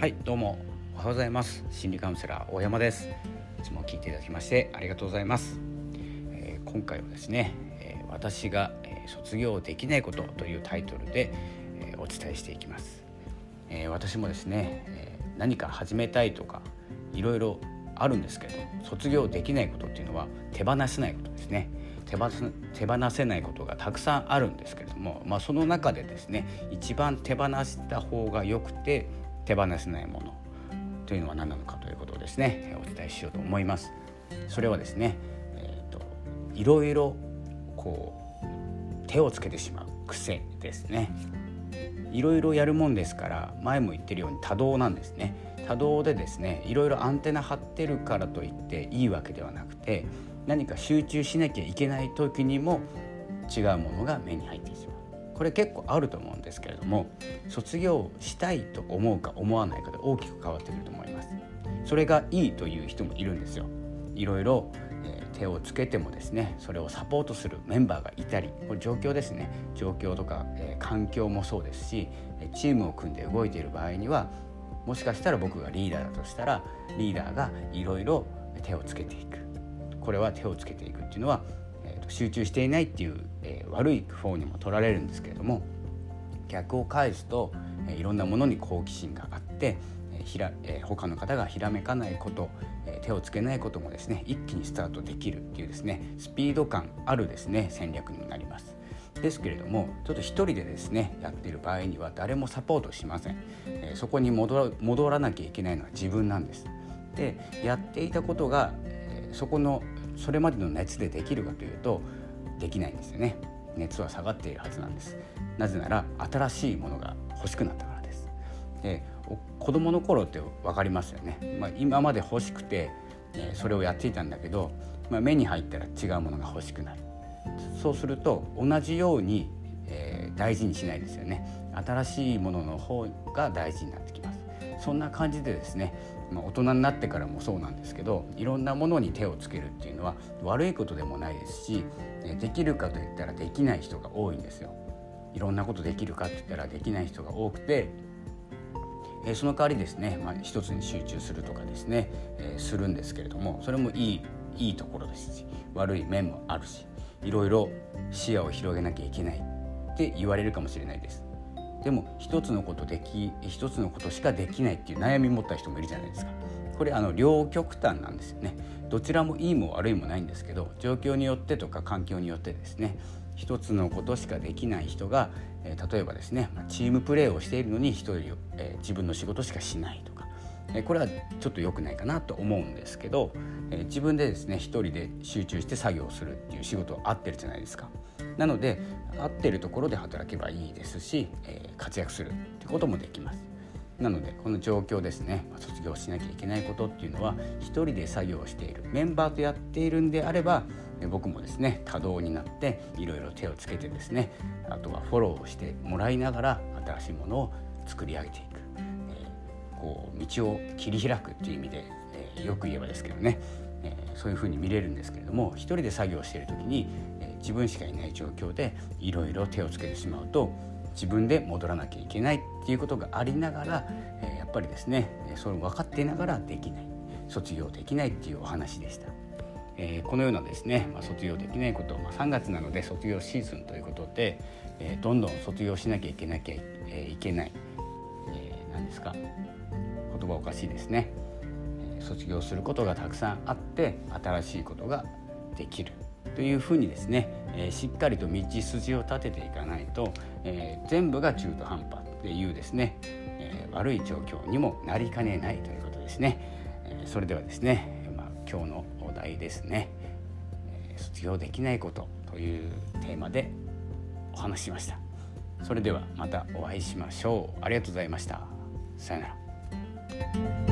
はいどうも。おはようございます。心理カウンセラー大山です。いつも聞いていただきましてありがとうございます、えー、今回はですね、えー、私が、えー、卒業できないことというタイトルで、えお伝えしていきます、え私もですね、え何か始めたいとかいろいろあるんですけど卒業できないことっていうのは手放せないことですね。手放手放せないことがたくさんあるんですけれども、まあ、その中でですね一番手放した方がよくて手放せないものというのは何なのかということをですねお伝えしようと思います。それはですね、えーと、いろいろこう手をつけてしまう癖ですね。いろいろやるもんですから前も言ってるように多動なんですね。多動でですねいろいろアンテナ張ってるからといっていいわけではなくて何か集中しなきゃいけない時にも違うものが目に入ってしまう。これ結構あると思うんですけれども卒業したいと思うか思わないかで大きく変わってくると思います。それがいいという人もいるんですよ。いろいろ、え、手をつけてもですねそれをサポートするメンバーがいたりこれ状況ですね。状況とか、え、環境もそうですしチームを組んで動いている場合にはもしかしたら僕がリーダーだとしたらリーダーがいろいろ手をつけていく。これは手をつけていくっていうのは集中していないっていう、えー、悪い方にも取られるんですけれども逆を返すと、えー、いろんなものに好奇心があって、えーひらえー、他の方がひらめかないこと、えー、手をつけないこともですね一気にスタートできるっていうですねスピード感あるですね戦略になります。ですけれどもちょっと一人でですねやっている場合には誰もサポートしません、えー、そこに戻らなきゃいけないのは自分なんですでやっていたことが、えー、そこのそれまでの熱でできるかというとできないんですよね。熱は下がっているはずなんです。なぜなら新しいものが欲しくなったからです。で子供の頃って分かりますよね、まあ、今まで欲しくて、えそれをやっていたんだけど、まあ、目に入ったら違うものが欲しくなる。そうすると同じように、えー、大事にしないですよね。新しいものの方が大事になってきます。そんな感じでですねまあ、大人になってからもそうなんですけどいろんなものに手をつけるっていうのは悪いことでもないですしできるかといったらできない人が多いんですよ。いろんなことできるかって言ったらできない人が多くてえその代わりですね、まあ、一つに集中するとかですね、え、するんですけれどもそれもいいいいところですし悪い面もあるしいろいろ視野を広げなきゃいけないって言われるかもしれないです。でも一つのことでき一つのことしかできないっていう悩み持った人もいるじゃないですか。これあの両極端なんですよね。どちらもいいも悪いもないんですけど状況によってとか環境によってですね一つのことしかできない人が、え、例えばですねチームプレーをしているのに一人、えー、自分の仕事しかしないとか、これはちょっと良くないかなと思うんですけど、え自分でですね一人で集中して作業するっていう仕事は合ってるじゃないですか。なので合ってるところで働けばいいですし、え、活躍するってこともできます。なのでこの状況ですね、ま、卒業しなきゃいけないことっていうのは一人で作業しているメンバーとやっているんであれば僕もですね多動になっていろいろ手をつけてですねあとはフォローをしてもらいながら新しいものを作り上げていく、こう道を切り開くっていう意味で、えー、よく言えばですけどね、えー、そういうふうに見れるんですけれども一人で作業している時にえ自分しかいない状況でいろいろ手をつけてしまうと自分で戻らなきゃいけないっていうことがありながら、えやっぱりですねそれを分かっていながらできない卒業できないっていうお話でした。え、このようなですね、まあ、卒業できないこと、まあ、3月なので卒業シーズンということで、え、どんどん卒業しなきゃいけなきゃい,、え、いけない、えー、何ですか言葉おかしいですね、卒業することがたくさんあって新しいことができるというふうにですね、え、しっかりと道筋を立てていかないと、え、全部が中途半端っていうですね、え、悪い状況にもなりかねないということですね。えそれではですね、ま、今日のお題ですね、え卒業できないことというテーマでお話ししました。それではまたお会いしましょう。ありがとうございました。さよなら。Música